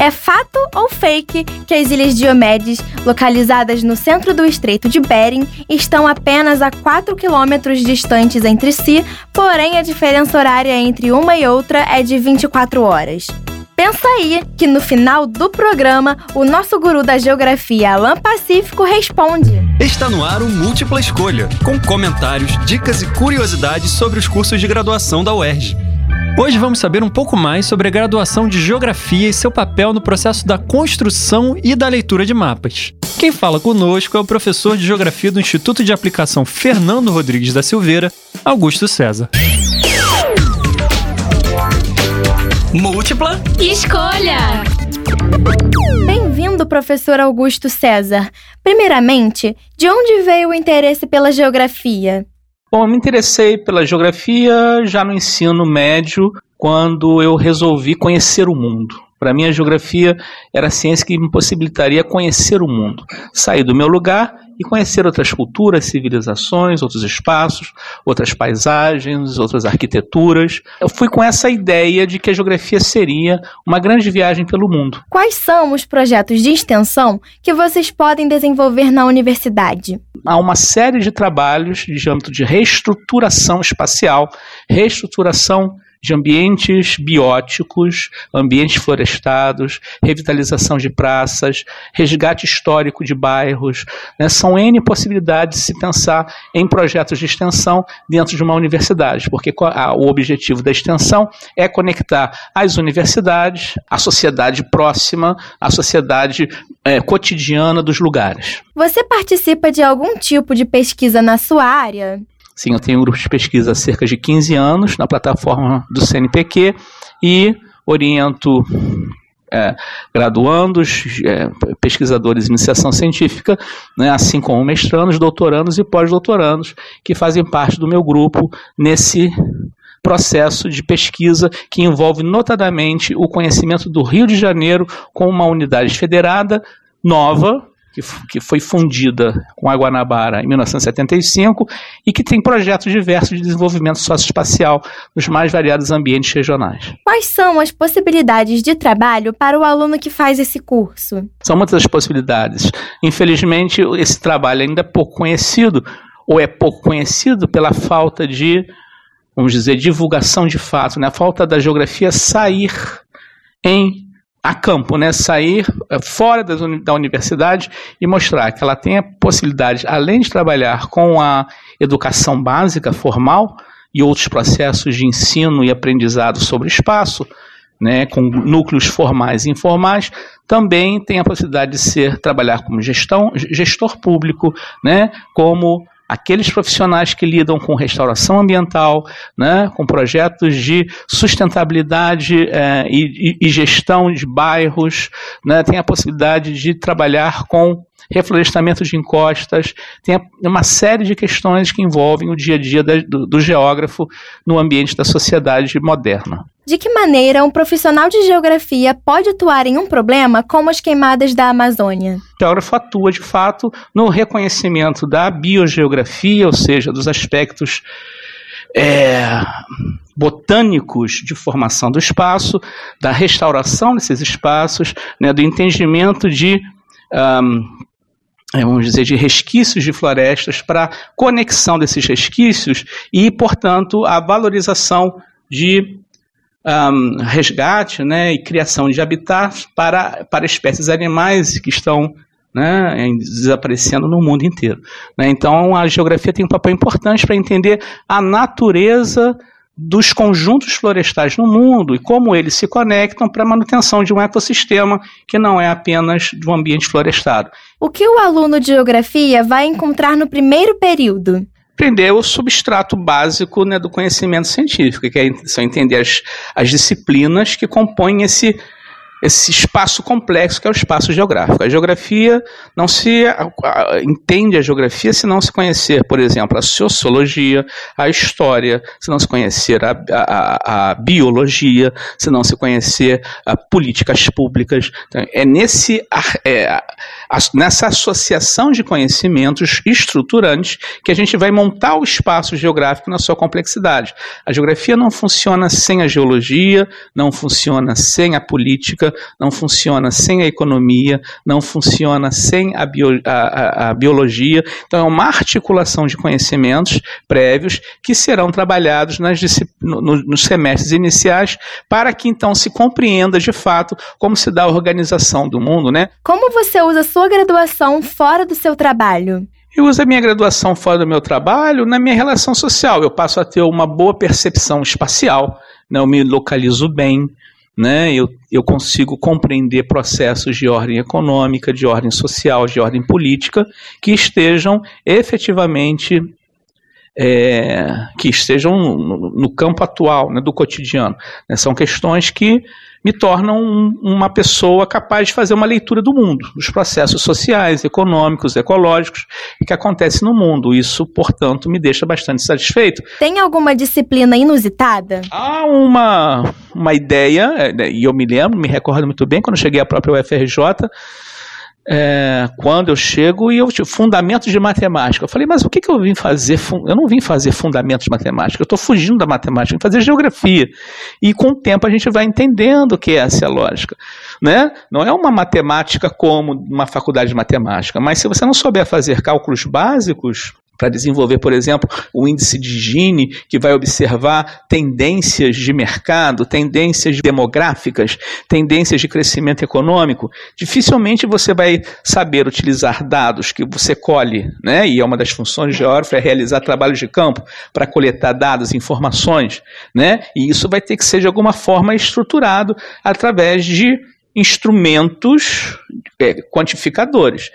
É fato ou fake que as ilhas Diomedes, localizadas no centro do Estreito de Bering, estão apenas a 4 quilômetros distantes entre si, porém a diferença horária entre uma e outra é de 24 horas? Pensa aí que no final do programa, o nosso guru da geografia, Alan Pacífico, responde. Está no ar o Múltipla Escolha, com comentários, dicas e curiosidades sobre os cursos de graduação da UERJ. Hoje vamos saber um pouco mais sobre a graduação de Geografia e seu papel no processo da construção e da leitura de mapas. Quem fala conosco é o professor de Geografia do Instituto de Aplicação Fernando Rodrigues da Silveira, Augusto César. Múltipla Escolha! Bem-vindo, professor Augusto César. Primeiramente, de onde veio o interesse pela geografia? Bom, eu me interessei pela geografia já no ensino médio, quando eu resolvi conhecer o mundo. Para mim, a geografia era a ciência que me possibilitaria conhecer o mundo, sair do meu lugar e conhecer outras culturas, civilizações, outros espaços, outras paisagens, outras arquiteturas. Eu fui com essa ideia de que a geografia seria uma grande viagem pelo mundo. Quais são os projetos de extensão que vocês podem desenvolver na universidade? Há uma série de trabalhos de âmbito de reestruturação espacial, reestruturação de ambientes bióticos, ambientes florestados, revitalização de praças, resgate histórico de bairros. Né? São N possibilidades de se pensar em projetos de extensão dentro de uma universidade, porque o objetivo da extensão é conectar as universidades, a sociedade próxima, a sociedade é, cotidiana dos lugares. Você participa de algum tipo de pesquisa na sua área? Sim, eu tenho um grupo de pesquisa há cerca de 15 anos na plataforma do CNPq e oriento é, graduandos, é, pesquisadores de iniciação científica, né, assim como mestrandos, doutorandos e pós-doutorandos, que fazem parte do meu grupo nesse processo de pesquisa que envolve notadamente o conhecimento do Rio de Janeiro como uma unidade federada nova, que, que foi fundida com a Guanabara em 1975 e que tem projetos diversos de desenvolvimento socioespacial nos mais variados ambientes regionais. Quais são as possibilidades de trabalho para o aluno que faz esse curso? São muitas as possibilidades. Infelizmente, esse trabalho ainda é pouco conhecido, ou é pouco conhecido pela falta de, vamos dizer, divulgação de fato, né? a falta da geografia sair em a campo, né? sair eh, fora da universidade e mostrar que ela tem a possibilidade, além de trabalhar com a educação básica formal e outros processos de ensino e aprendizado sobre espaço, né, com núcleos formais e informais, também tem a possibilidade de ser trabalhar como gestão, gestor público, né, como aqueles profissionais que lidam com restauração ambiental, né, com projetos de sustentabilidade é, e, e, gestão de bairros, né, tem a possibilidade de trabalhar com reflorestamento de encostas, tem uma série de questões que envolvem o dia a dia do, do geógrafo no ambiente da sociedade moderna. De que maneira um profissional de geografia pode atuar em um problema como as queimadas da Amazônia? O geógrafo atua, de fato, no reconhecimento da biogeografia, ou seja, dos aspectos é, botânicos de formação do espaço, da restauração desses espaços, né, do entendimento de um, é, vamos dizer, de resquícios de florestas para conexão desses resquícios e, portanto, a valorização de um, resgate né, e criação de habitats para, para espécies animais que estão né, desaparecendo no mundo inteiro. Né? Então, a geografia tem um papel importante para entender a natureza dos conjuntos florestais no mundo e como eles se conectam para a manutenção de um ecossistema que não é apenas de um ambiente florestado. O que o aluno de geografia vai encontrar no primeiro período? Aprender o substrato básico né, do conhecimento científico, que é, são entender as, as disciplinas que compõem esse esse espaço complexo que é o espaço geográfico. A geografia não se entende a geografia se não se conhecer, por exemplo, a sociologia, a história, se não se conhecer a, a, a biologia, se não se conhecer políticas públicas. Então, é nesse é, nessa associação de conhecimentos estruturantes que a gente vai montar o espaço geográfico na sua complexidade. A geografia não funciona sem a geologia, não funciona sem a política política, não funciona sem a economia, não funciona sem a, bio, a, a, a biologia. Então, é uma articulação de conhecimentos prévios que serão trabalhados nas, no, nos semestres iniciais para que então se compreenda de fato como se dá a organização do mundo, né? Como você usa sua graduação fora do seu trabalho? Eu uso a minha graduação fora do meu trabalho na minha relação social. Eu passo a ter uma boa percepção espacial, né? eu me localizo bem, né? eu, eu consigo compreender processos de ordem econômica, de ordem social, de ordem política, que estejam efetivamente é, que estejam no, no campo atual, né, do cotidiano. Né, são questões que me tornam um, uma pessoa capaz de fazer uma leitura do mundo, dos processos sociais, econômicos, ecológicos que acontecem no mundo. Isso, portanto, me deixa bastante satisfeito. Tem alguma disciplina inusitada? Há uma, uma ideia, é, e eu me lembro, me recordo muito bem, quando cheguei à própria UFRJ, é, quando eu chego e eu tipo, fundamentos de matemática. Eu falei, mas o que, que eu vim fazer? Eu não vim fazer fundamentos de matemática, eu estou fugindo da matemática, vim fazer geografia. E com o tempo a gente vai entendendo o que é essa lógica. Né? Não é uma matemática como uma faculdade de matemática, mas se você não souber fazer cálculos básicos, para desenvolver, por exemplo, o índice de Gini, que vai observar tendências de mercado, tendências demográficas, tendências de crescimento econômico, dificilmente você vai saber utilizar dados que você colhe, né? e é uma das funções de geógrafo, é realizar trabalhos de campo para coletar dados, informações, né? e isso vai ter que ser de alguma forma estruturado através de instrumentos é, quantificadores.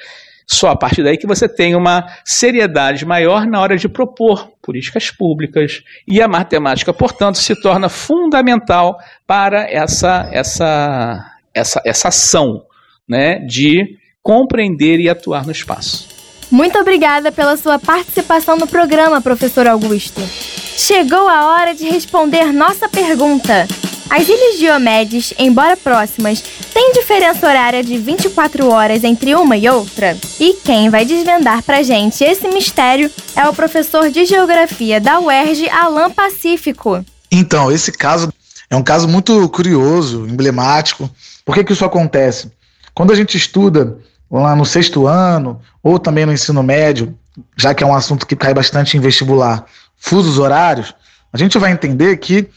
Só a partir daí que você tem uma seriedade maior na hora de propor políticas públicas e a matemática, portanto, se torna fundamental para essa essa essa, essa ação, né, de compreender e atuar no espaço. Muito obrigada pela sua participação no programa, professor Augusto. Chegou a hora de responder nossa pergunta. As ilhas Diomedes, embora próximas, têm diferença horária de 24 horas entre uma e outra? E quem vai desvendar pra gente esse mistério é o professor de Geografia da UERJ, Alan Pacífico. Então, esse caso é um caso muito curioso, emblemático. Por que, que isso acontece? Quando a gente estuda lá no sexto ano, ou também no ensino médio, já que é um assunto que cai bastante em vestibular, fusos horários, a gente vai entender que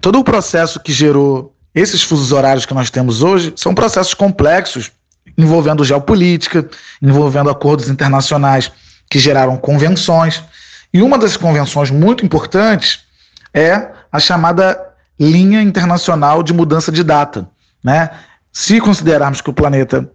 todo o processo que gerou esses fusos horários que nós temos hoje são processos complexos, envolvendo geopolítica, envolvendo acordos internacionais que geraram convenções. E uma das convenções muito importantes é a chamada linha internacional de mudança de data. Né? Se considerarmos que o planeta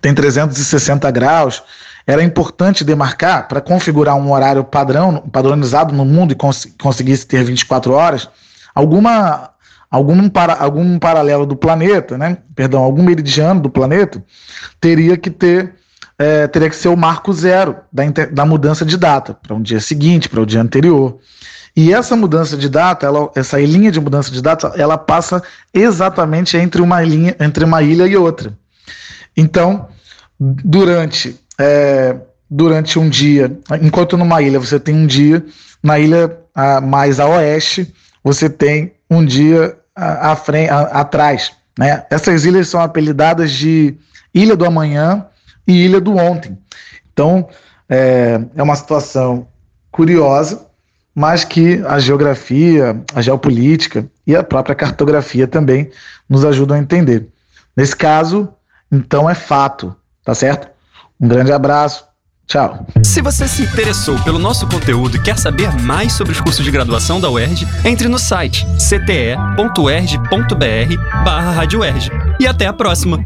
tem 360 graus, era importante demarcar para configurar um horário padrão, padronizado no mundo e cons conseguisse ter 24 horas, alguma algum, para, algum paralelo do planeta, né? Perdão, algum meridiano do planeta teria que ter é, teria que ser o marco zero da, da mudança de data para um dia seguinte, para o dia anterior. E essa mudança de data, ela, essa linha de mudança de data, ela passa exatamente entre uma linha, entre uma ilha e outra. Então, durante é, durante um dia, enquanto numa ilha você tem um dia, na ilha a, mais a oeste você tem um dia à frente, atrás. Né? Essas ilhas são apelidadas de Ilha do Amanhã e Ilha do Ontem. Então, é, é uma situação curiosa, mas que a geografia, a geopolítica e a própria cartografia também nos ajudam a entender. Nesse caso, então é fato, tá certo? Um grande abraço, Tchau. Se você se interessou pelo nosso conteúdo e quer saber mais sobre os cursos de graduação da UERJ, entre no site cte.erj.br barra E até a próxima!